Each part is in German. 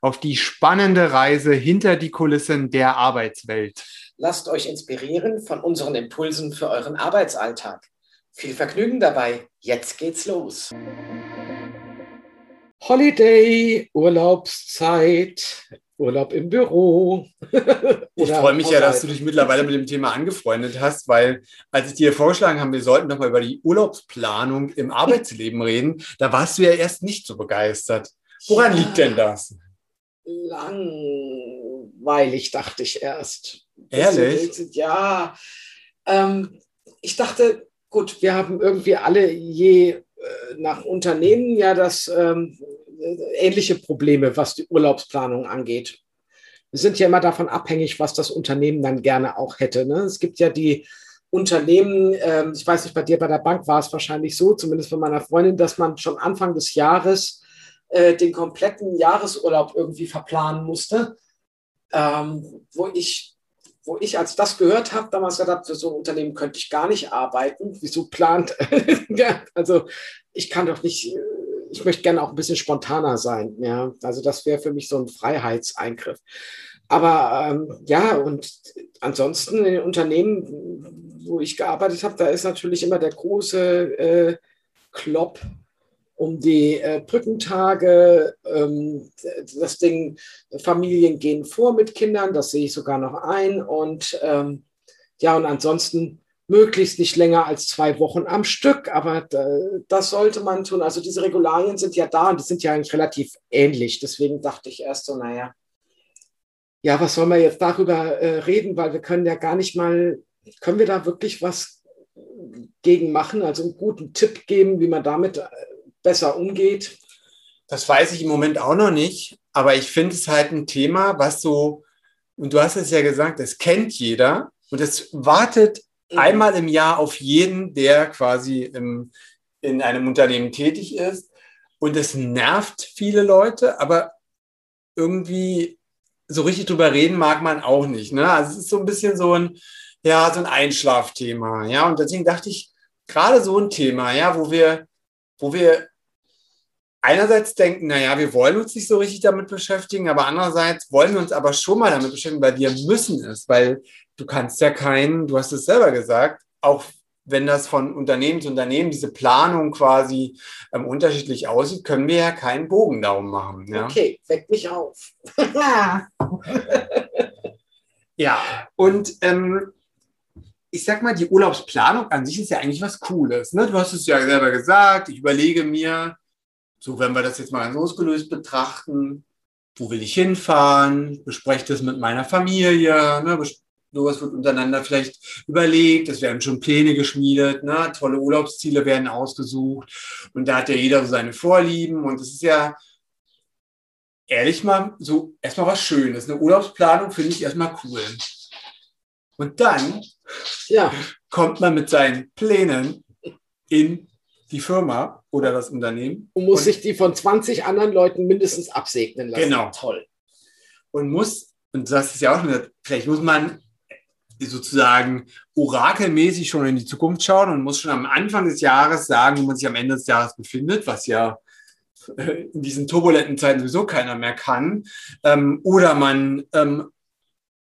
auf die spannende Reise hinter die Kulissen der Arbeitswelt. Lasst euch inspirieren von unseren Impulsen für euren Arbeitsalltag. Viel Vergnügen dabei. Jetzt geht's los. Holiday, Urlaubszeit, Urlaub im Büro. ich freue mich ja, dass du dich mittlerweile mit dem Thema angefreundet hast, weil als ich dir vorgeschlagen habe, wir sollten doch mal über die Urlaubsplanung im Arbeitsleben reden, da warst du ja erst nicht so begeistert. Woran ja. liegt denn das? Langweilig, dachte ich erst. Ehrlich? Ja. Ähm, ich dachte, gut, wir haben irgendwie alle je äh, nach Unternehmen ja das ähm, ähnliche Probleme, was die Urlaubsplanung angeht. Wir sind ja immer davon abhängig, was das Unternehmen dann gerne auch hätte. Ne? Es gibt ja die Unternehmen, ähm, ich weiß nicht, bei dir bei der Bank war es wahrscheinlich so, zumindest bei meiner Freundin, dass man schon Anfang des Jahres äh, den kompletten Jahresurlaub irgendwie verplanen musste, ähm, wo ich wo ich, als das gehört habe, damals gesagt habe, für so ein Unternehmen könnte ich gar nicht arbeiten. Wieso plant? also ich kann doch nicht, ich möchte gerne auch ein bisschen spontaner sein. Ja, also das wäre für mich so ein Freiheitseingriff. Aber ähm, ja, und ansonsten in den Unternehmen, wo ich gearbeitet habe, da ist natürlich immer der große äh, Klopp um die äh, Brückentage. Ähm, das Ding, Familien gehen vor mit Kindern, das sehe ich sogar noch ein. Und ähm, ja, und ansonsten möglichst nicht länger als zwei Wochen am Stück, aber äh, das sollte man tun. Also diese Regularien sind ja da und die sind ja eigentlich relativ ähnlich. Deswegen dachte ich erst so, naja, ja, was sollen wir jetzt darüber äh, reden, weil wir können ja gar nicht mal, können wir da wirklich was gegen machen, also einen guten Tipp geben, wie man damit äh, besser umgeht? Das weiß ich im Moment auch noch nicht, aber ich finde es halt ein Thema, was so, und du hast es ja gesagt, es kennt jeder und es wartet mhm. einmal im Jahr auf jeden, der quasi im, in einem Unternehmen tätig ist. Und es nervt viele Leute, aber irgendwie so richtig drüber reden mag man auch nicht. Ne? Also es ist so ein bisschen so ein, ja, so ein Einschlafthema. Ja, und deswegen dachte ich, gerade so ein Thema, ja, wo wir, wo wir einerseits denken, naja, wir wollen uns nicht so richtig damit beschäftigen, aber andererseits wollen wir uns aber schon mal damit beschäftigen, weil wir müssen es, weil du kannst ja keinen, du hast es selber gesagt, auch wenn das von Unternehmen zu Unternehmen, diese Planung quasi ähm, unterschiedlich aussieht, können wir ja keinen Bogen darum machen. Ja? Okay, weck mich auf. ja, und ähm, ich sag mal, die Urlaubsplanung an sich ist ja eigentlich was Cooles. Ne? Du hast es ja selber gesagt, ich überlege mir, so, wenn wir das jetzt mal ganz losgelöst betrachten, wo will ich hinfahren? Bespreche das mit meiner Familie. Ne? Sowas wird untereinander vielleicht überlegt. Es werden schon Pläne geschmiedet. Ne? Tolle Urlaubsziele werden ausgesucht. Und da hat ja jeder so seine Vorlieben. Und das ist ja ehrlich mal so erstmal was Schönes. Eine Urlaubsplanung finde ich erstmal cool. Und dann ja. kommt man mit seinen Plänen in die Firma oder das Unternehmen. Und muss und, sich die von 20 anderen Leuten mindestens absegnen lassen. Genau. Toll. Und muss, und das ist ja auch schon, vielleicht muss man sozusagen orakelmäßig schon in die Zukunft schauen und muss schon am Anfang des Jahres sagen, wo man sich am Ende des Jahres befindet, was ja in diesen turbulenten Zeiten sowieso keiner mehr kann. Ähm, oder man ähm,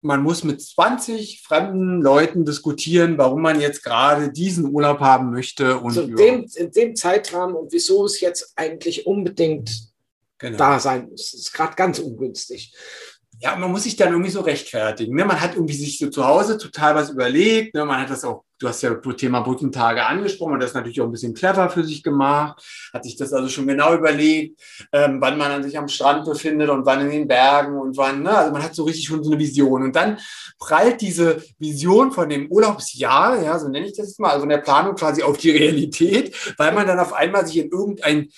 man muss mit 20 fremden Leuten diskutieren, warum man jetzt gerade diesen Urlaub haben möchte. Und also in, dem, in dem Zeitrahmen und wieso es jetzt eigentlich unbedingt genau. da sein muss. Das ist gerade ganz ungünstig ja, man muss sich dann irgendwie so rechtfertigen. Ne? Man hat irgendwie sich so zu Hause total was überlegt. Ne? Man hat das auch, du hast ja das Thema Brückentage angesprochen und das natürlich auch ein bisschen clever für sich gemacht. Hat sich das also schon genau überlegt, ähm, wann man sich am Strand befindet und wann in den Bergen und wann. Ne? Also man hat so richtig schon so eine Vision. Und dann prallt diese Vision von dem Urlaubsjahr, ja, so nenne ich das jetzt mal, also in der Planung quasi auf die Realität, weil man dann auf einmal sich in irgendein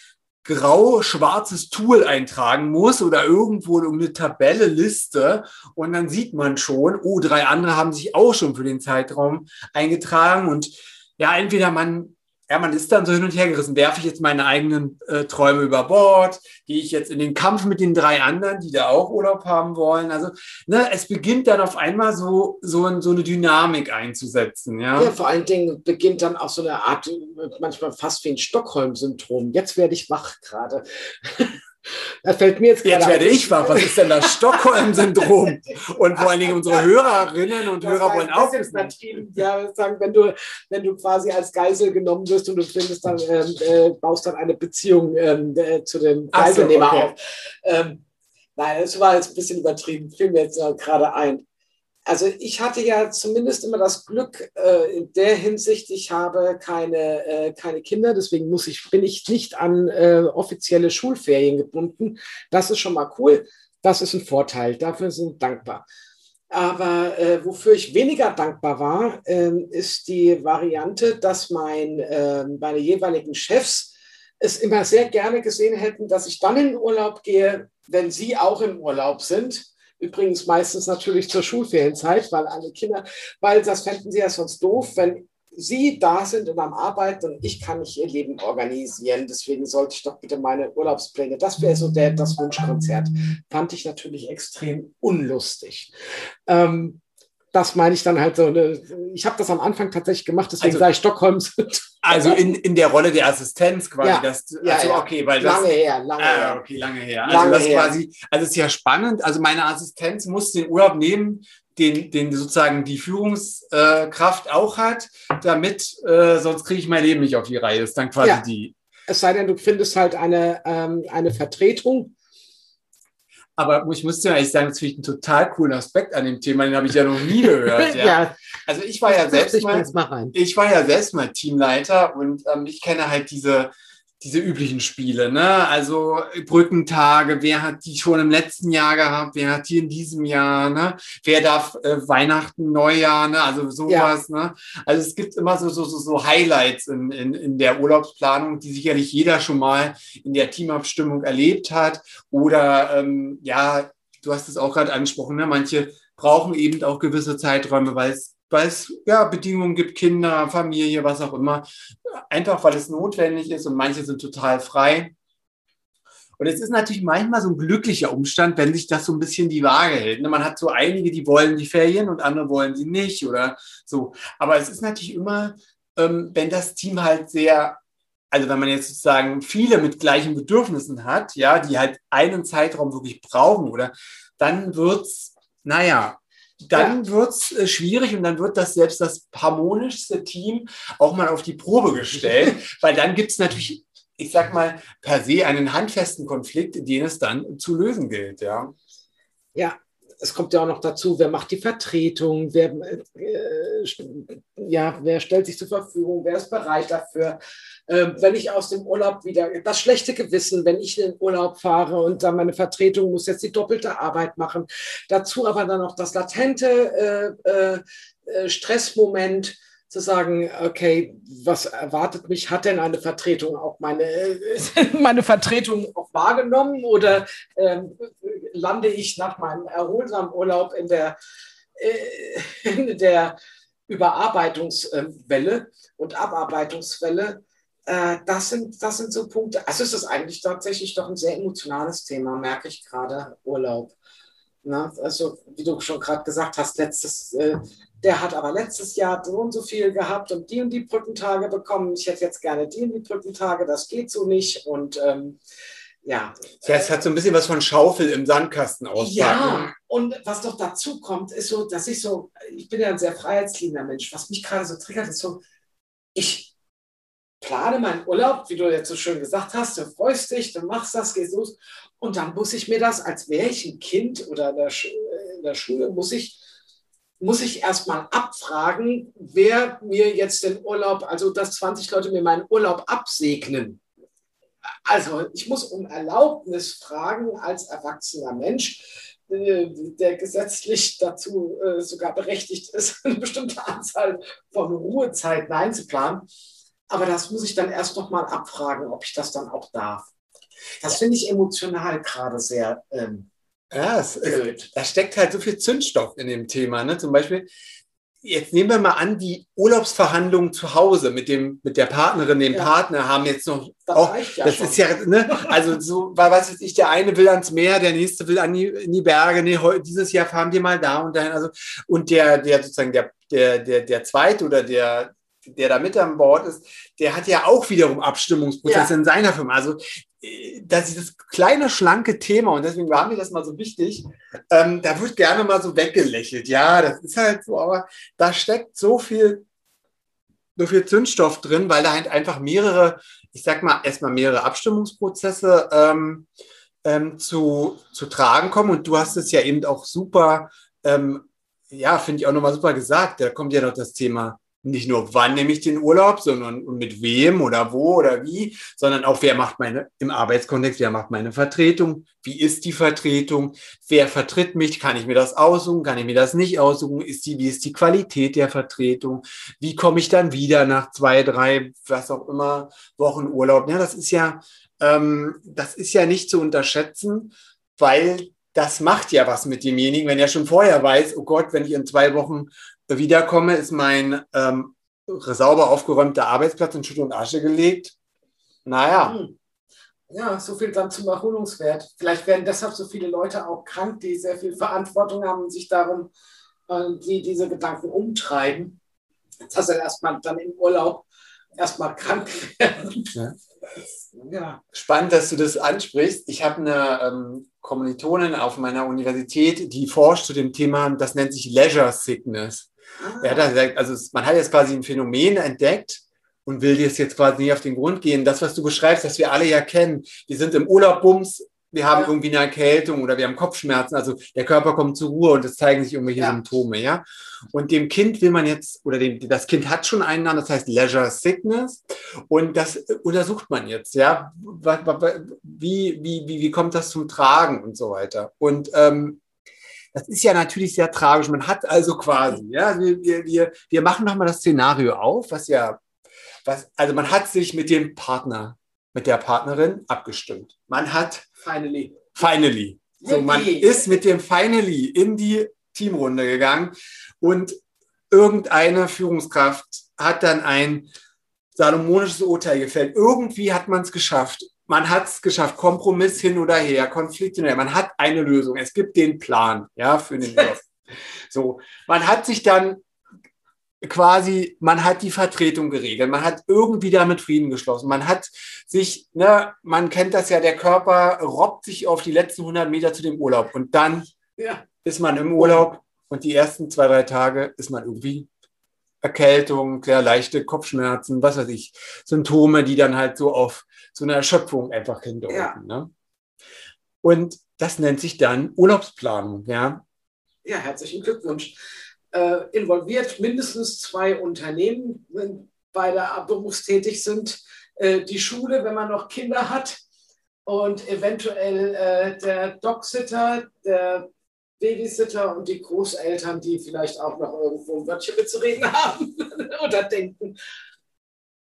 grau-schwarzes Tool eintragen muss oder irgendwo eine Tabelle, Liste. Und dann sieht man schon, oh, drei andere haben sich auch schon für den Zeitraum eingetragen. Und ja, entweder man ja, man ist dann so hin und her gerissen. Werfe ich jetzt meine eigenen äh, Träume über Bord? Gehe ich jetzt in den Kampf mit den drei anderen, die da auch Urlaub haben wollen? Also, ne, es beginnt dann auf einmal so, so, so eine Dynamik einzusetzen. Ja? ja, vor allen Dingen beginnt dann auch so eine Art, manchmal fast wie ein Stockholm-Syndrom. Jetzt werde ich wach gerade. Das fällt mir jetzt Jetzt werde ich wach. Was ist denn das Stockholm-Syndrom? Und vor allen Dingen unsere Hörerinnen und das Hörer wollen auch. Ja, sagen, wenn du, wenn du quasi als Geisel genommen wirst und du findest dann, ähm, äh, baust dann eine Beziehung ähm, äh, zu dem Geiselnehmer so, okay. auf. Ähm, nein, das war jetzt ein bisschen übertrieben, fiel mir jetzt gerade ein also ich hatte ja zumindest immer das Glück äh, in der Hinsicht, ich habe keine, äh, keine Kinder, deswegen muss ich, bin ich nicht an äh, offizielle Schulferien gebunden. Das ist schon mal cool. Das ist ein Vorteil. Dafür sind dankbar. Aber äh, wofür ich weniger dankbar war, ähm, ist die Variante, dass mein, ähm, meine jeweiligen Chefs es immer sehr gerne gesehen hätten, dass ich dann in Urlaub gehe, wenn sie auch im Urlaub sind Übrigens meistens natürlich zur Schulferienzeit, weil alle Kinder, weil das fänden sie ja sonst doof, wenn Sie da sind und am Arbeiten und ich kann nicht Ihr Leben organisieren. Deswegen sollte ich doch bitte meine Urlaubspläne. Das wäre so der, das Wunschkonzert. Fand ich natürlich extrem unlustig. Ähm, das meine ich dann halt so. Ne, ich habe das am Anfang tatsächlich gemacht, deswegen also, sage ich Stockholm. Also in, in der Rolle der Assistenz quasi. Ja, das, ja, also, ja. okay, weil das, lange her, lange ah, her. Okay, lange her. Also lange das her. quasi, also es ist ja spannend. Also meine Assistenz muss den Urlaub nehmen, den, den sozusagen die Führungskraft auch hat, damit äh, sonst kriege ich mein Leben nicht auf die Reihe. Das ist dann quasi ja. die. Es sei denn, du findest halt eine, ähm, eine Vertretung aber ich muss dir ehrlich sagen, das finde ich einen total coolen Aspekt an dem Thema, den habe ich ja noch nie gehört. Ja. ja. Also ich war ja selbst mal, ich war ja selbst mal Teamleiter und ähm, ich kenne halt diese, diese üblichen Spiele, ne? Also Brückentage, wer hat die schon im letzten Jahr gehabt, wer hat die in diesem Jahr, ne? Wer darf äh, Weihnachten, Neujahr, ne? Also sowas, ja. ne? Also es gibt immer so, so, so, so Highlights in, in, in der Urlaubsplanung, die sicherlich jeder schon mal in der Teamabstimmung erlebt hat. Oder ähm, ja, du hast es auch gerade angesprochen, ne? Manche brauchen eben auch gewisse Zeiträume, weil es weil es ja, Bedingungen gibt, Kinder, Familie, was auch immer. Einfach weil es notwendig ist und manche sind total frei. Und es ist natürlich manchmal so ein glücklicher Umstand, wenn sich das so ein bisschen die Waage hält. Ne, man hat so einige, die wollen die Ferien und andere wollen sie nicht oder so. Aber es ist natürlich immer, ähm, wenn das Team halt sehr, also wenn man jetzt sozusagen viele mit gleichen Bedürfnissen hat, ja, die halt einen Zeitraum wirklich brauchen oder dann wird es, naja, dann ja. wird es äh, schwierig und dann wird das selbst das harmonischste Team auch mal auf die Probe gestellt, weil dann gibt es natürlich, ich sag mal, per se einen handfesten Konflikt, den es dann zu lösen gilt, ja. Ja, es kommt ja auch noch dazu, wer macht die Vertretung, wer, äh, ja, wer stellt sich zur Verfügung, wer ist bereit dafür. Ähm, wenn ich aus dem Urlaub wieder, das schlechte Gewissen, wenn ich in den Urlaub fahre und dann meine Vertretung muss jetzt die doppelte Arbeit machen. Dazu aber dann noch das latente äh, äh, äh Stressmoment zu sagen, okay, was erwartet mich? Hat denn eine Vertretung auch meine, meine Vertretung auch wahrgenommen oder ähm, lande ich nach meinem erholsamen Urlaub in der, äh, in der Überarbeitungswelle und Abarbeitungswelle? Äh, das, sind, das sind so Punkte. Also es ist eigentlich tatsächlich doch ein sehr emotionales Thema, merke ich gerade, Urlaub. Na, also, wie du schon gerade gesagt hast, letztes, äh, der hat aber letztes Jahr so und so viel gehabt und die und die Brückentage bekommen. Ich hätte jetzt gerne die und die Brückentage, das geht so nicht. Und ähm, ja. Ja, es hat so ein bisschen was von Schaufel im Sandkasten auspacken. Ja, und was doch dazu kommt, ist so, dass ich so, ich bin ja ein sehr freiheitsliebender Mensch. Was mich gerade so triggert, ist so, ich plane meinen Urlaub, wie du jetzt so schön gesagt hast, du freust dich, du machst das, gehst los. Und dann muss ich mir das, als wäre ich ein Kind oder in der, in der Schule, muss ich muss ich erstmal abfragen, wer mir jetzt den Urlaub, also dass 20 Leute mir meinen Urlaub absegnen. Also ich muss um Erlaubnis fragen als erwachsener Mensch, äh, der gesetzlich dazu äh, sogar berechtigt ist, eine bestimmte Anzahl von Ruhezeiten einzuplanen. Aber das muss ich dann erst noch mal abfragen, ob ich das dann auch darf. Das finde ich emotional gerade sehr ähm, ja, es, da steckt halt so viel Zündstoff in dem Thema. Ne? Zum Beispiel, jetzt nehmen wir mal an, die Urlaubsverhandlungen zu Hause mit dem, mit der Partnerin, dem ja. Partner haben jetzt noch das auch, ja das schon. ist ja, ne, also so, was weiß ich, der eine will ans Meer, der nächste will an die, in die Berge, nee, dieses Jahr fahren wir mal da und dahin, also, und der, der sozusagen, der, der, der, der zweite oder der, der da mit an Bord ist, der hat ja auch wiederum Abstimmungsprozesse ja. in seiner Firma. Also das ist das kleine, schlanke Thema und deswegen war mir das mal so wichtig. Ähm, da wird gerne mal so weggelächelt. Ja, das ist halt so, aber da steckt so viel, so viel Zündstoff drin, weil da halt einfach mehrere, ich sag mal, erstmal mehrere Abstimmungsprozesse ähm, ähm, zu, zu tragen kommen. Und du hast es ja eben auch super, ähm, ja, finde ich auch nochmal super gesagt. Da kommt ja noch das Thema nicht nur wann nehme ich den Urlaub, sondern mit wem oder wo oder wie, sondern auch wer macht meine, im Arbeitskontext, wer macht meine Vertretung, wie ist die Vertretung, wer vertritt mich, kann ich mir das aussuchen, kann ich mir das nicht aussuchen, ist die, wie ist die Qualität der Vertretung, wie komme ich dann wieder nach zwei, drei, was auch immer, Wochen Urlaub. Ja, das ist ja, ähm, das ist ja nicht zu unterschätzen, weil das macht ja was mit demjenigen, wenn er schon vorher weiß, oh Gott, wenn ich in zwei Wochen wiederkomme, ist mein ähm, sauber aufgeräumter Arbeitsplatz in Schutt und Asche gelegt. Naja. Hm. Ja, so viel dann zum Erholungswert. Vielleicht werden deshalb so viele Leute auch krank, die sehr viel Verantwortung haben und sich darum, äh, die diese Gedanken umtreiben. Jetzt hast du erstmal dann im Urlaub erstmal krank werden. Ja. Ja. Spannend, dass du das ansprichst. Ich habe eine ähm, Kommilitonin auf meiner Universität, die forscht zu dem Thema, das nennt sich Leisure Sickness. Ah. Ja, das, also man hat jetzt quasi ein Phänomen entdeckt und will dir jetzt quasi nicht auf den Grund gehen. Das, was du beschreibst, das wir alle ja kennen. Wir sind im Urlaub, bums, wir haben irgendwie eine Erkältung oder wir haben Kopfschmerzen. Also der Körper kommt zur Ruhe und es zeigen sich irgendwelche ja. Symptome, ja. Und dem Kind will man jetzt, oder dem, das Kind hat schon einen Namen, das heißt Leisure Sickness. Und das untersucht man jetzt, ja. Wie, wie, wie, wie kommt das zum Tragen und so weiter. Und ähm, das ist ja natürlich sehr tragisch. Man hat also quasi, ja, wir, wir, wir machen nochmal das Szenario auf, was ja, was, also man hat sich mit dem Partner, mit der Partnerin abgestimmt. Man hat finally, finally, so man ist mit dem finally in die Teamrunde gegangen und irgendeine Führungskraft hat dann ein salomonisches Urteil gefällt. Irgendwie hat man es geschafft man hat es geschafft, Kompromiss hin oder her, Konflikt hin oder her. Man hat eine Lösung. Es gibt den Plan, ja, für den Job. so, man hat sich dann quasi, man hat die Vertretung geregelt, man hat irgendwie damit Frieden geschlossen, man hat sich, ne, man kennt das ja, der Körper robbt sich auf die letzten 100 Meter zu dem Urlaub und dann ja. ist man im Urlaub und die ersten zwei, drei Tage ist man irgendwie Erkältung, sehr leichte Kopfschmerzen, was weiß ich, Symptome, die dann halt so auf so eine Erschöpfung einfach hindeuten. Ja. Ne? Und das nennt sich dann Urlaubsplanung, ja. Ja, herzlichen Glückwunsch. Äh, involviert mindestens zwei Unternehmen, wenn beide berufstätig sind. Äh, die Schule, wenn man noch Kinder hat. Und eventuell äh, der Dogsitter, der Babysitter und die Großeltern, die vielleicht auch noch irgendwo ein Wörtchen mitzureden haben oder denken.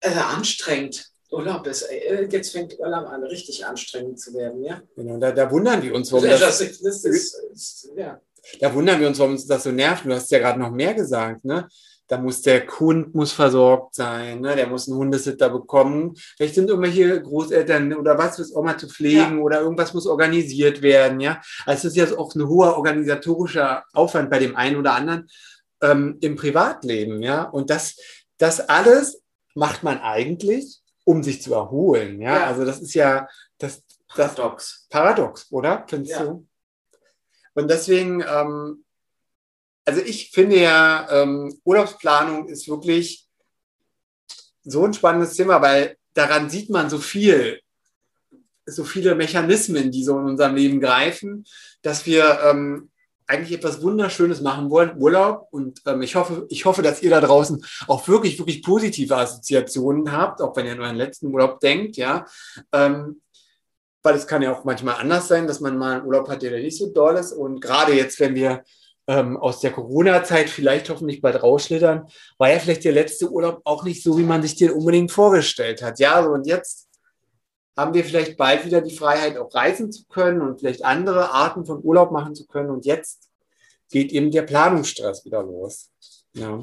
Äh, anstrengend. Urlaub ist, äh, jetzt fängt Urlaub an, richtig anstrengend zu werden, ja. Genau, da, da wundern wir uns, warum das, das, ist, ist, ja. Da wundern wir uns, warum uns das so nervt. Du hast ja gerade noch mehr gesagt, ne? Da muss der Hund muss versorgt sein, ne? der muss einen Hundesitter bekommen. Vielleicht sind irgendwelche Großeltern oder was ist Oma zu pflegen ja. oder irgendwas muss organisiert werden. Ja, also es ist ja auch ein hoher organisatorischer Aufwand bei dem einen oder anderen ähm, im Privatleben. Ja, und das, das alles macht man eigentlich, um sich zu erholen. Ja, ja. also das ist ja das, das Paradox. Paradox, oder? Findest ja. du? Und deswegen ähm, also ich finde ja, ähm, Urlaubsplanung ist wirklich so ein spannendes Thema, weil daran sieht man so viel, so viele Mechanismen, die so in unserem Leben greifen, dass wir ähm, eigentlich etwas Wunderschönes machen wollen, Urlaub. Und ähm, ich, hoffe, ich hoffe, dass ihr da draußen auch wirklich, wirklich positive Assoziationen habt, auch wenn ihr nur an den letzten Urlaub denkt, ja. Ähm, weil es kann ja auch manchmal anders sein, dass man mal einen Urlaub hat, der nicht so doll ist. Und gerade jetzt, wenn wir ähm, aus der Corona-Zeit vielleicht hoffentlich bald rausschlittern, war ja vielleicht der letzte Urlaub auch nicht so, wie man sich den unbedingt vorgestellt hat. Ja, so und jetzt haben wir vielleicht bald wieder die Freiheit, auch reisen zu können und vielleicht andere Arten von Urlaub machen zu können. Und jetzt geht eben der Planungsstress wieder los. Ja.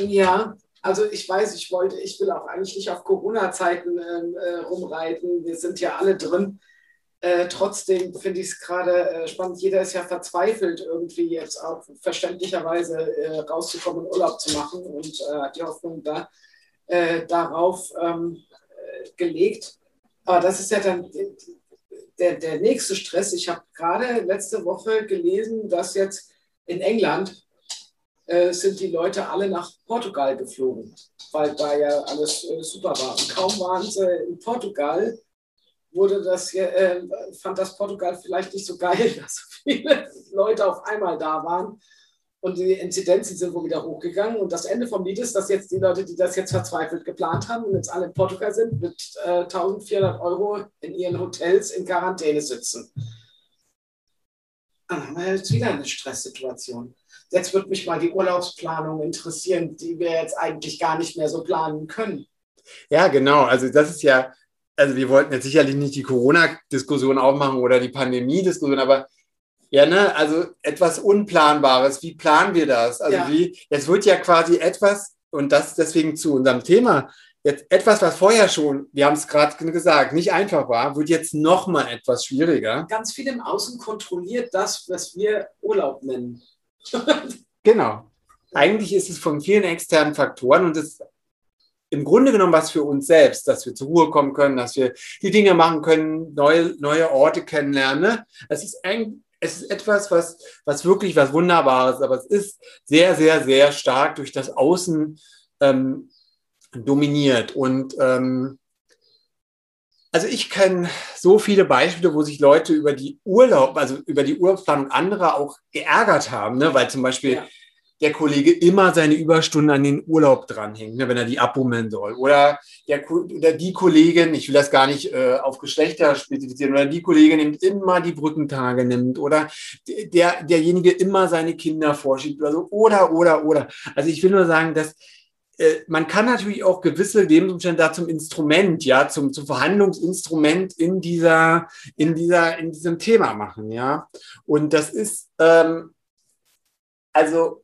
Ja, also ich weiß, ich wollte, ich will auch eigentlich nicht auf Corona-Zeiten ähm, äh, rumreiten. Wir sind ja alle drin. Äh, trotzdem finde ich es gerade äh, spannend. Jeder ist ja verzweifelt, irgendwie jetzt auch verständlicherweise äh, rauszukommen, Urlaub zu machen und äh, hat die Hoffnung da, äh, darauf ähm, gelegt. Aber das ist ja dann der, der nächste Stress. Ich habe gerade letzte Woche gelesen, dass jetzt in England sind die Leute alle nach Portugal geflogen, weil da ja alles super war. Und kaum waren sie in Portugal, wurde das, äh, fand das Portugal vielleicht nicht so geil, dass so viele Leute auf einmal da waren. Und die Inzidenzen sind wohl wieder hochgegangen. Und das Ende vom Lied ist, dass jetzt die Leute, die das jetzt verzweifelt geplant haben und jetzt alle in Portugal sind, mit äh, 1400 Euro in ihren Hotels in Quarantäne sitzen. Dann haben wir jetzt wieder eine Stresssituation. Jetzt wird mich mal die Urlaubsplanung interessieren, die wir jetzt eigentlich gar nicht mehr so planen können. Ja, genau. Also das ist ja, also wir wollten jetzt sicherlich nicht die Corona-Diskussion aufmachen oder die Pandemie-Diskussion, aber ja, ne, also etwas Unplanbares. Wie planen wir das? Also ja. wie, es wird ja quasi etwas, und das deswegen zu unserem Thema, jetzt etwas, was vorher schon, wir haben es gerade gesagt, nicht einfach war, wird jetzt noch mal etwas schwieriger. Ganz viel im Außen kontrolliert das, was wir Urlaub nennen. genau. Eigentlich ist es von vielen externen Faktoren und es im Grunde genommen was für uns selbst, dass wir zur Ruhe kommen können, dass wir die Dinge machen können, neue, neue Orte kennenlernen. Ne? Es ist ein, es ist etwas, was, was wirklich was Wunderbares, aber es ist sehr, sehr, sehr stark durch das Außen ähm, dominiert. Und ähm, also ich kenne so viele Beispiele, wo sich Leute über die Urlaub, also über die Urlaubsplanung anderer auch geärgert haben, ne? weil zum Beispiel ja der Kollege immer seine Überstunden an den Urlaub dranhängt, ne, wenn er die abbummeln soll. Oder, der, oder die Kollegin, ich will das gar nicht äh, auf Geschlechter spezifizieren, oder die Kollegin nimmt immer die Brückentage nimmt. Oder der, derjenige immer seine Kinder vorschiebt oder so. Oder, oder, oder. Also ich will nur sagen, dass äh, man kann natürlich auch gewisse Lebensumstände da zum Instrument, ja, zum, zum Verhandlungsinstrument in dieser, in dieser, in diesem Thema machen, ja. Und das ist, ähm, also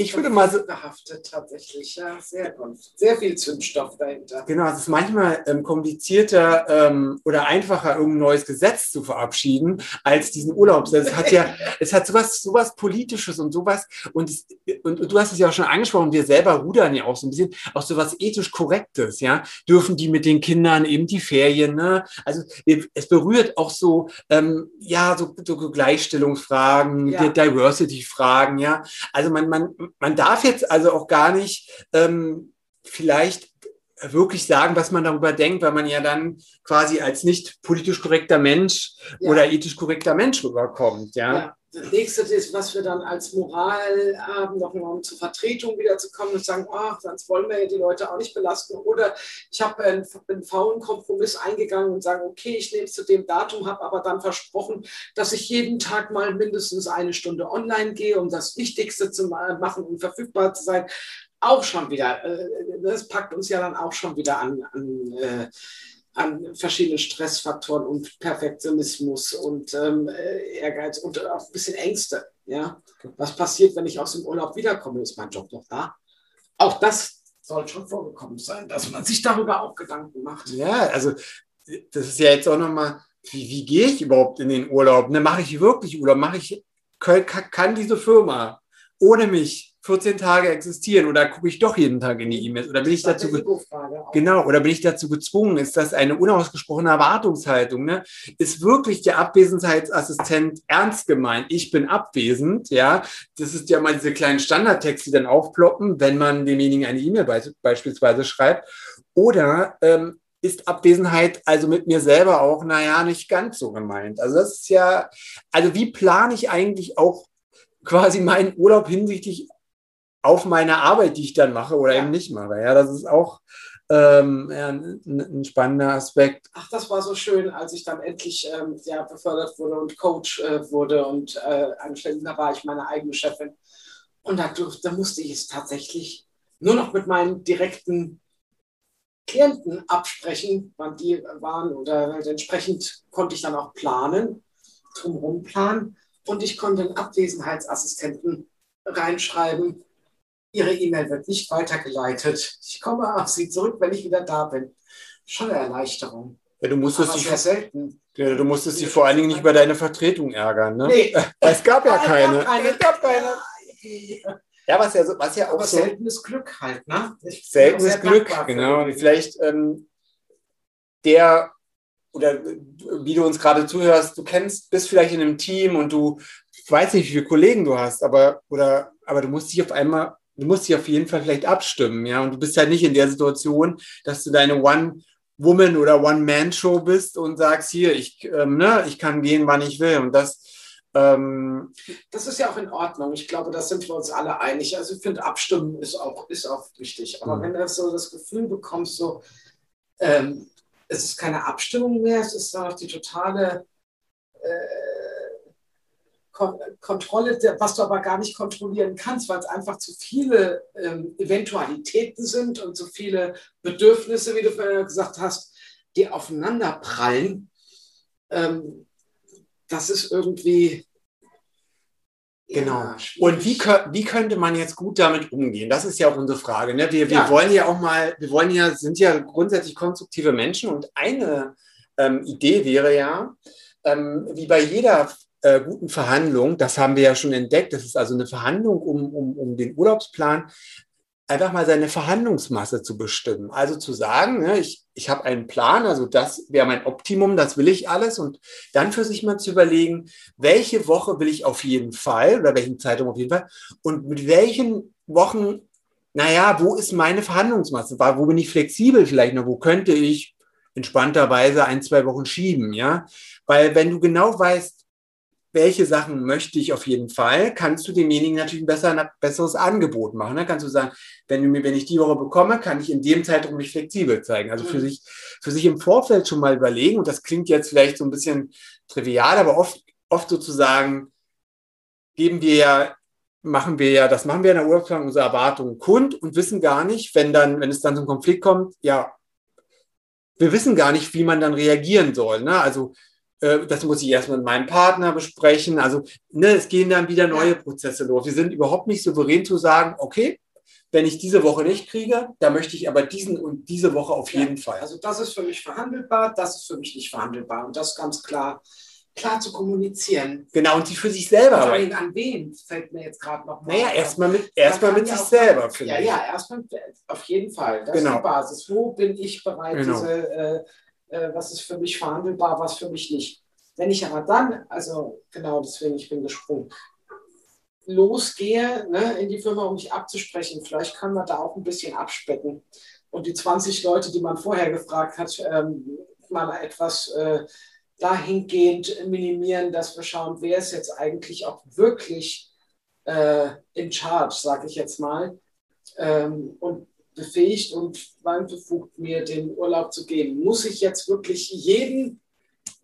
ich würde mal so. Behaftet tatsächlich, ja, sehr gut. Sehr viel Zündstoff dahinter. Genau, es ist manchmal ähm, komplizierter ähm, oder einfacher, irgendein neues Gesetz zu verabschieden, als diesen Urlaubs. Es hat ja, es hat sowas, sowas Politisches und sowas, und, es, und, und, du hast es ja auch schon angesprochen, wir selber rudern ja auch so ein bisschen, auch sowas ethisch Korrektes, ja. Dürfen die mit den Kindern eben die Ferien, ne? Also es berührt auch so, ähm, ja, so, so Gleichstellungsfragen, ja. Diversity-Fragen, ja. Also man, man, man darf jetzt also auch gar nicht ähm, vielleicht wirklich sagen, was man darüber denkt, weil man ja dann quasi als nicht politisch korrekter Mensch ja. oder ethisch korrekter Mensch rüberkommt. Ja. ja das nächste ist, was wir dann als Moral haben, noch mal um zur Vertretung wieder zu kommen und sagen, ach, sonst wollen wir ja die Leute auch nicht belasten. Oder ich habe einen, einen faulen Kompromiss eingegangen und sagen, okay, ich nehme es zu dem Datum, habe aber dann versprochen, dass ich jeden Tag mal mindestens eine Stunde online gehe, um das Wichtigste zu machen und verfügbar zu sein. Auch schon wieder, äh, das packt uns ja dann auch schon wieder an, an äh, an verschiedene Stressfaktoren und Perfektionismus und ähm, äh, Ehrgeiz und auch ein bisschen Ängste. Ja? Was passiert, wenn ich aus dem Urlaub wiederkomme? Ist mein Job noch da? Auch das soll schon vorgekommen sein, dass man sich darüber auch Gedanken macht. Ja, also das ist ja jetzt auch nochmal, wie, wie gehe ich überhaupt in den Urlaub? Ne, mache ich wirklich Urlaub? Mache ich, kann, kann diese Firma ohne mich 14 Tage existieren oder gucke ich doch jeden Tag in die E-Mails oder bin ich dazu genau oder bin ich dazu gezwungen? Ist das eine unausgesprochene Erwartungshaltung? Ne? Ist wirklich der Abwesenheitsassistent ernst gemeint? Ich bin abwesend, ja. Das ist ja mal diese kleinen Standardtexte, die dann aufploppen, wenn man demjenigen eine E-Mail be beispielsweise schreibt. Oder ähm, ist Abwesenheit also mit mir selber auch, naja, nicht ganz so gemeint. Also das ist ja, also wie plane ich eigentlich auch quasi meinen Urlaub hinsichtlich auf meine Arbeit, die ich dann mache oder ja. eben nicht mache. Ja, das ist auch ähm, ja, ein, ein, spannender Aspekt. Ach, das war so schön, als ich dann endlich ähm, ja, befördert wurde und Coach äh, wurde und äh, angestellt. Da war ich meine eigene Chefin. Und da, durfte, da musste ich es tatsächlich nur noch mit meinen direkten Klienten absprechen, wann die waren oder entsprechend konnte ich dann auch planen, drumherum planen und ich konnte einen Abwesenheitsassistenten reinschreiben. Ihre E-Mail wird nicht weitergeleitet. Ich komme auf Sie zurück, wenn ich wieder da bin. Schon eine Erleichterung. Ja, du musstest dich, sehr selten. ja, du musstest dich vor allen Dingen nicht über deine Vertretung ärgern. Ne? Nee. Es gab ja Es gab keine. Es gab keine. Ja, was ja, so, was ja auch Aber so seltenes Glück halt, ne? Ich seltenes Glück, genau. Und vielleicht ähm, der oder wie du uns gerade zuhörst, du kennst, bist vielleicht in einem Team und du weißt nicht, wie viele Kollegen du hast, aber oder aber du musst dich auf einmal, du musst dich auf jeden Fall vielleicht abstimmen, ja. Und du bist halt nicht in der Situation, dass du deine One Woman oder One Man Show bist und sagst hier, ich ähm, ne, ich kann gehen, wann ich will und das ähm, Das ist ja auch in Ordnung. Ich glaube, da sind wir uns alle einig. Also ich finde, Abstimmen ist auch, ist auch wichtig. Aber Mhm. wenn du so das Gefühl bekommst, so, ähm, es ist keine Abstimmung mehr, es ist noch die totale äh, Kontrolle, der- was du aber gar nicht kontrollieren kannst, weil es einfach zu viele ähm, Eventualitäten sind und zu viele Bedürfnisse, wie du vorher gesagt hast, die aufeinander prallen. Ähm, das ist irgendwie. Genau. ja. Und wie, wie könnte man jetzt gut damit umgehen? Das ist ja auch unsere Frage. Ne? Wir, wir Ja. wollen ja auch mal, wir wollen ja, sind ja grundsätzlich konstruktive Menschen und eine ähm, Idee wäre ja, ähm, wie bei jeder äh, guten Verhandlung, das haben wir ja schon entdeckt, das ist also eine Verhandlung um, um, um den Urlaubsplan, einfach mal seine Verhandlungsmasse zu bestimmen. Also zu sagen, ne, ich, ich habe einen Plan, also das wäre mein Optimum, das will ich alles und dann für sich mal zu überlegen, welche Woche will ich auf jeden Fall oder welchen Zeitraum auf jeden Fall und mit welchen Wochen, naja, wo ist meine Verhandlungsmasse? Wo bin ich flexibel vielleicht noch? Wo könnte ich entspannterweise ein, zwei Wochen schieben, ja? Weil wenn du genau weißt, welche Sachen möchte ich auf jeden Fall, kannst du demjenigen natürlich ein, besser, ein besseres Angebot machen. Dann kannst du sagen, wenn, du mir, wenn ich die Woche bekomme, kann ich in dem Zeitraum mich flexibel zeigen. Also für, Mhm. sich, für sich im Vorfeld schon mal überlegen, und das klingt jetzt vielleicht so ein bisschen trivial, aber oft, oft sozusagen geben wir ja, machen wir ja, das machen wir in der Urlaubsplanung, unsere Erwartungen kund und wissen gar nicht, wenn dann, wenn es dann zum Konflikt kommt, ja, wir wissen gar nicht, wie man dann reagieren soll. Ne? Also das muss ich erst mit meinem Partner besprechen. Also ne, es gehen dann wieder neue Prozesse los. Wir sind überhaupt nicht souverän zu sagen, okay, wenn ich diese Woche nicht kriege, dann möchte ich aber diesen und diese Woche auf Ja, jeden Fall. Also das ist für mich verhandelbar, das ist für mich nicht verhandelbar. Und das ganz klar, klar zu kommunizieren. Genau, und sie für sich selber. Vor allem an wen fällt mir jetzt gerade noch mal naja, erstmal mit, erstmal Man mit sich ja auch- selber, Ja, ich. ja, erstmal auf jeden Fall. Das Genau. ist die Basis. Wo bin ich bereit, Genau. diese, äh, äh, was ist für mich verhandelbar, was für mich nicht. Wenn ich aber dann, also genau deswegen, ich bin gesprungen, losgehe ne, in die Firma, um mich abzusprechen, vielleicht können wir da auch ein bisschen abspecken. Und die 20 Leute, die man vorher gefragt hat, ähm, mal etwas äh, dahingehend minimieren, dass wir schauen, wer ist jetzt eigentlich auch wirklich äh, in charge, sage ich jetzt mal, ähm, und befähigt und befugt mir den Urlaub zu gehen. Muss ich jetzt wirklich jeden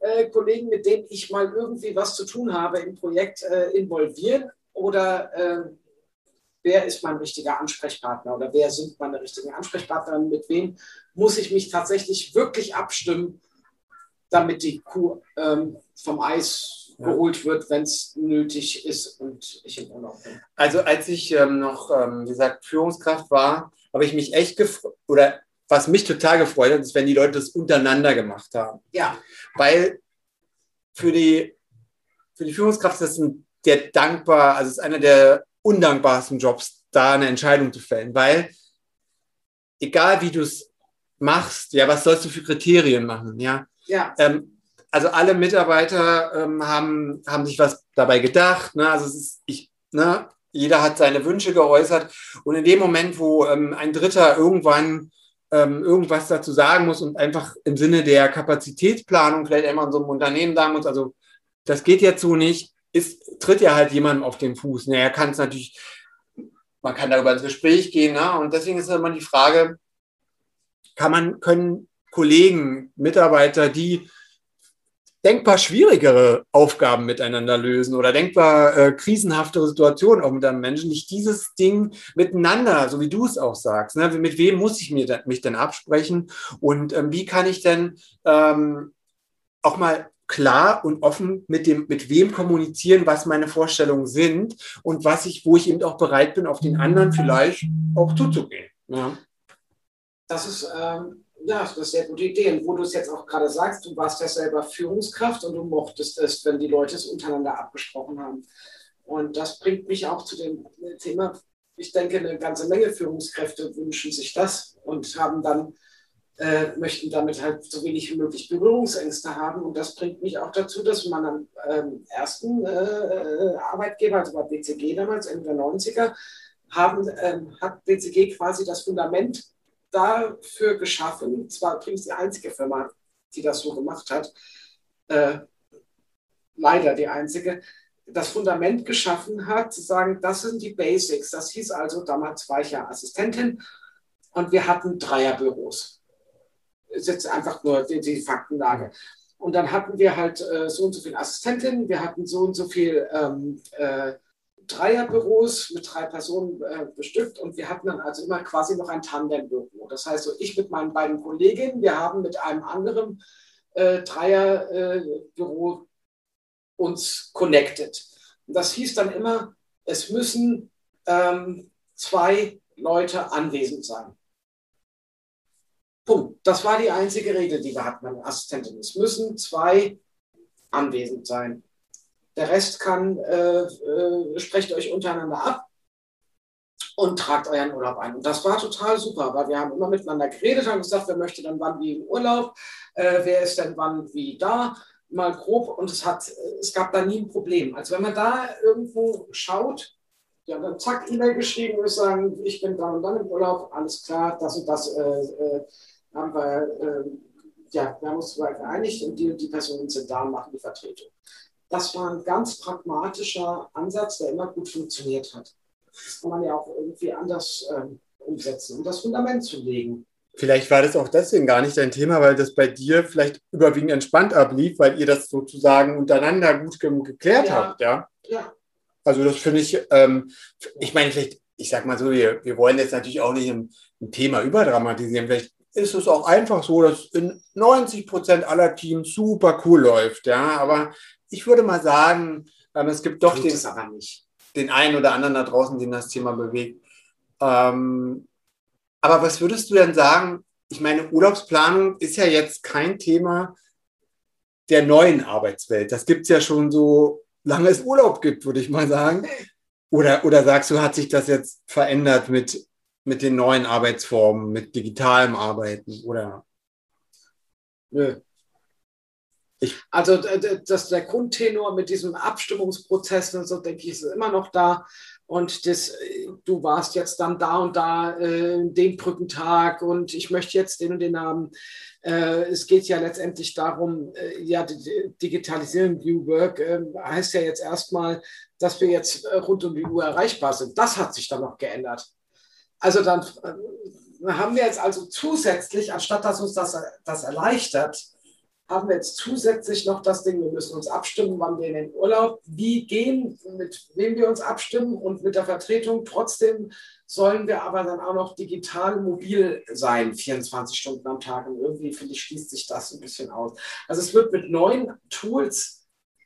äh, Kollegen, mit dem ich mal irgendwie was zu tun habe im Projekt, äh, involvieren? Oder äh, wer ist mein richtiger Ansprechpartner oder wer sind meine richtigen Ansprechpartner? Mit wem muss ich mich tatsächlich wirklich abstimmen, damit die Kuh ähm, vom Eis Ja. geholt wird, wenn es nötig ist und ich im Urlaub bin? Also als ich ähm, noch, ähm, wie gesagt, Führungskraft war, habe ich mich echt gefreut, oder was mich total gefreut hat, ist, wenn die Leute das untereinander gemacht haben. Ja, Weil für die, für die Führungskraft ist das ein, der dankbar, also es ist einer der undankbarsten Jobs, da eine Entscheidung zu fällen, weil egal wie du es machst, ja, was sollst du für Kriterien machen, ja? ja, Ähm, also alle Mitarbeiter ähm, haben, haben sich was dabei gedacht, ne? Also es ist, ich, ne? Jeder hat seine Wünsche geäußert und in dem Moment, wo ähm, ein Dritter irgendwann ähm, irgendwas dazu sagen muss und einfach im Sinne der Kapazitätsplanung vielleicht einmal in so einem Unternehmen sagen muss, also das geht jetzt so nicht, ist, tritt ja halt jemandem auf den Fuß. Ne, er kann es natürlich, man kann darüber ins Gespräch gehen, ne? und deswegen ist immer die Frage, kann man, können Kollegen, Mitarbeiter, die denkbar schwierigere Aufgaben miteinander lösen oder denkbar äh, krisenhaftere Situationen auch mit einem Menschen, nicht dieses Ding miteinander, so wie du es auch sagst. Ne? Mit wem muss ich mir, mich denn absprechen und ähm, wie kann ich denn ähm, auch mal klar und offen mit dem, mit wem kommunizieren, was meine Vorstellungen sind und was ich, wo ich eben auch bereit bin, auf den anderen vielleicht auch zuzugehen. Ja. Das ist ähm, ja, das ist eine sehr gute Idee. Und wo du es jetzt auch gerade sagst, du warst ja selber Führungskraft und du mochtest es, wenn die Leute es untereinander abgesprochen haben. Und das bringt mich auch zu dem Thema, ich denke, eine ganze Menge Führungskräfte wünschen sich das und haben dann, äh, möchten damit halt so wenig wie möglich Berührungsängste haben. Und das bringt mich auch dazu, dass man am ähm, ersten äh, Arbeitgeber, also bei BCG damals, Ende der 90er, haben, ähm, hat BCG quasi das Fundament dafür geschaffen, zwar übrigens die einzige Firma, die das so gemacht hat, äh, leider die einzige, das Fundament geschaffen hat, zu sagen, das sind die Basics. Das hieß also, damals war ich ja Assistentin und wir hatten Dreierbüros. Ist jetzt einfach nur die, die Faktenlage. Und dann hatten wir halt äh, so und so viele Assistentinnen, wir hatten so und so viel ähm, äh, Dreierbüros mit drei Personen äh, bestückt und wir hatten dann also immer quasi noch ein Tandembüro. Das heißt, so ich mit meinen beiden Kolleginnen, wir haben mit einem anderen äh, Dreierbüro äh, uns connected. Und das hieß dann immer, es müssen ähm, zwei Leute anwesend sein. Punkt. Das war die einzige Regel, die wir hatten, meine Assistentin. Es müssen zwei anwesend sein. Der Rest kann, äh, äh, sprecht euch untereinander ab und tragt euren Urlaub ein. Und das war total super, weil wir haben immer miteinander geredet, haben gesagt, wer möchte dann wann wie im Urlaub, äh, wer ist denn wann wie da, mal grob. Und es, hat, es gab da nie ein Problem. Also wenn man da irgendwo schaut, ja, dann zack, E-Mail geschrieben und sagen, ich bin dann und dann im Urlaub, alles klar, das und das äh, äh, haben wir, äh, ja, wir haben uns geeinigt und die und die Personen sind da und machen die Vertretung das war ein ganz pragmatischer Ansatz, der immer gut funktioniert hat. Das kann man ja auch irgendwie anders ähm, umsetzen, um das Fundament zu legen. Vielleicht war das auch deswegen gar nicht dein Thema, weil das bei dir vielleicht überwiegend entspannt ablief, weil ihr das sozusagen untereinander gut ge geklärt ja. habt, ja? Ja. Also das finde ich, ähm, ich meine, vielleicht, ich sag mal so, wir, wir wollen jetzt natürlich auch nicht ein, ein Thema überdramatisieren. Vielleicht ist es auch einfach so, dass in 90 Prozent aller Teams super cool läuft, ja. Aber ich würde mal sagen, ähm, es gibt doch den, den, einen oder anderen da draußen, den das Thema bewegt. Ähm, aber was würdest du denn sagen? Ich meine, Urlaubsplanung ist ja jetzt kein Thema der neuen Arbeitswelt. Das gibt es ja schon so lange es Urlaub gibt, würde ich mal sagen. Oder, oder sagst du, hat sich das jetzt verändert mit, mit den neuen Arbeitsformen, mit digitalem Arbeiten? Oder? Nö, also das, der Grundtenor mit diesem Abstimmungsprozess und so, denke ich, ist immer noch da. Und das, du warst jetzt dann da und da äh, den Brückentag und ich möchte jetzt den und den haben. Äh, es geht ja letztendlich darum, äh, ja, die, Digitalisierung, New Work äh, heißt ja jetzt erstmal, dass wir jetzt äh, rund um die Uhr erreichbar sind. Das hat sich dann noch geändert. Also dann äh, haben wir jetzt also zusätzlich, anstatt dass uns das, das erleichtert, haben wir jetzt zusätzlich noch das Ding, wir müssen uns abstimmen, wann wir in den Urlaub, wie gehen, mit wem wir uns abstimmen und mit der Vertretung. Trotzdem sollen wir aber dann auch noch digital mobil sein, 24 Stunden am Tag. Und irgendwie, finde ich, schließt sich das ein bisschen aus. Also es wird mit neuen Tools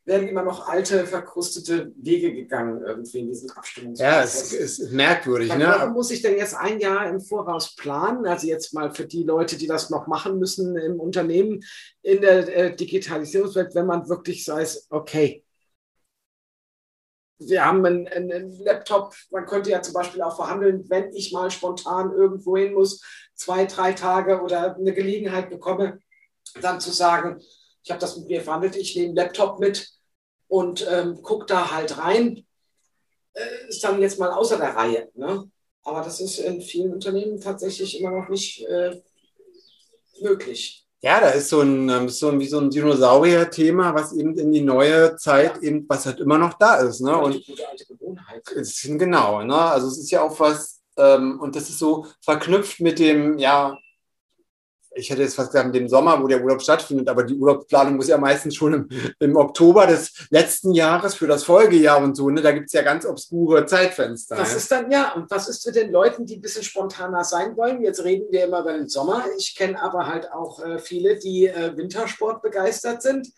werden immer noch alte, verkrustete Wege gegangen irgendwie in diesem Abstimmungsprozess. Ja, es ist merkwürdig. ne? Warum muss ich denn jetzt ein Jahr im Voraus planen? Also jetzt mal für die Leute, die das noch machen müssen im Unternehmen, in der äh, Digitalisierungswelt, wenn man wirklich weiß, okay, wir haben einen, einen, Laptop, man könnte ja zum Beispiel auch verhandeln, wenn ich mal spontan irgendwo hin muss, zwei, drei Tage oder eine Gelegenheit bekomme, dann zu sagen, ich habe das mit mir verhandelt, ich nehme einen Laptop mit, und ähm, guckt da halt rein. Äh, ist dann jetzt mal außer der Reihe. Ne? Aber das ist in vielen Unternehmen tatsächlich immer noch nicht äh, möglich. Ja, da ist so ein, ähm, so ein wie so ein Dinosaurier-Thema, was eben in die neue Zeit ja. eben, was halt immer noch da ist. Ne? Ja, und die gute alte Gewohnheit. Genau, ne? Also es ist ja auch was, ähm, und das ist so verknüpft mit dem, ja, ich hätte jetzt fast gesagt, dem Sommer, wo der Urlaub stattfindet, aber die Urlaubsplanung muss ja meistens schon im, im Oktober des letzten Jahres für das Folgejahr und so, ne? Da gibt es ja ganz obskure Zeitfenster. Das ne? ist dann, ja, und was ist mit den Leuten, die ein bisschen spontaner sein wollen? Jetzt reden wir immer über den Sommer. Ich kenne aber halt auch äh, viele, die äh, Wintersport begeistert sind.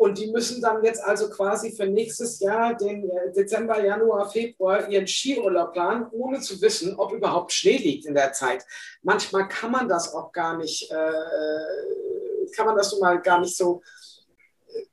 Und die müssen dann jetzt also quasi für nächstes Jahr, den äh, Dezember, Januar, Februar, ihren Skiurlaub planen, ohne zu wissen, ob überhaupt Schnee liegt in der Zeit. Manchmal kann man das auch gar nicht, äh, kann man das nun mal gar nicht so äh,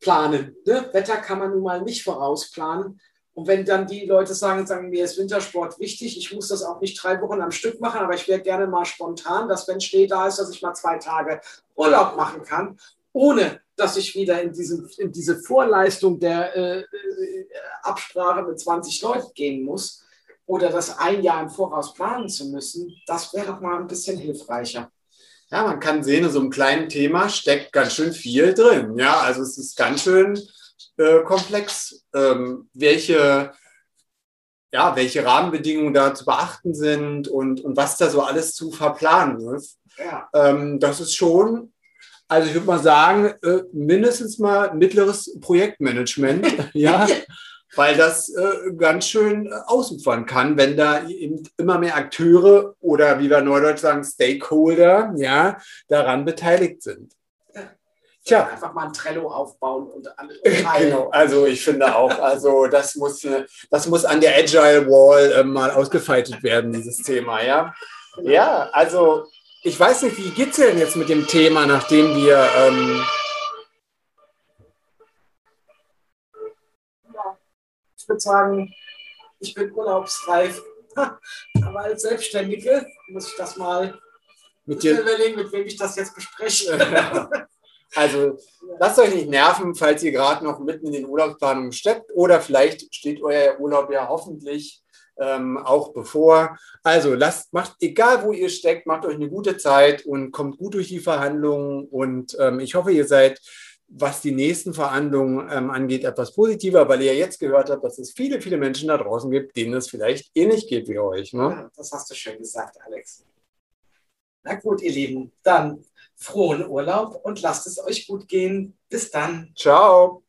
planen. Ne? Wetter kann man nun mal nicht vorausplanen. Und wenn dann die Leute sagen, sagen, mir ist Wintersport wichtig, ich muss das auch nicht drei Wochen am Stück machen, aber ich wäre gerne mal spontan, dass wenn Schnee da ist, dass ich mal zwei Tage Urlaub machen kann, ohne dass ich wieder in, diesem, in diese Vorleistung der äh, äh, Absprache mit 20 Leuten gehen muss oder das ein Jahr im Voraus planen zu müssen, das wäre doch mal ein bisschen hilfreicher. Ja, man kann sehen, in so einem kleinen Thema steckt ganz schön viel drin. Ja, also es ist ganz schön äh, komplex, ähm, welche, ja, welche Rahmenbedingungen da zu beachten sind und, und was da so alles zu verplanen ist. Ja. Ähm, das ist schon also ich würde mal sagen, äh, mindestens mal mittleres Projektmanagement, ja, weil das äh, ganz schön äh, ausufern kann, wenn da immer mehr Akteure oder wie wir neudeutsch sagen, Stakeholder, ja, daran beteiligt sind. Tja. Einfach mal ein Trello aufbauen und alles. genau, also ich finde auch, also das muss, das muss an der Agile Wall äh, mal ausgefeitet werden, dieses Thema, ja. Genau. Ja, also ich weiß nicht, wie geht es denn jetzt mit dem Thema, nachdem wir. Ähm ja, ich würde sagen, ich bin urlaubsreif. Aber als Selbstständige muss ich das mal mit dir überlegen, mit wem ich das jetzt bespreche. Also lasst euch nicht nerven, falls ihr gerade noch mitten in den Urlaubsplanungen steckt oder vielleicht steht euer Urlaub ja hoffentlich ähm, auch bevor. Also lasst, macht, egal wo ihr steckt, macht euch eine gute Zeit und kommt gut durch die Verhandlungen. Und ähm, ich hoffe, ihr seid, was die nächsten Verhandlungen ähm, angeht, etwas positiver, weil ihr jetzt gehört habt, dass es viele, viele Menschen da draußen gibt, denen es vielleicht ähnlich geht wie euch. Ne? Ja, das hast du schön gesagt, Alex. Na gut, ihr Lieben, dann frohen Urlaub und lasst es euch gut gehen. Bis dann. Ciao.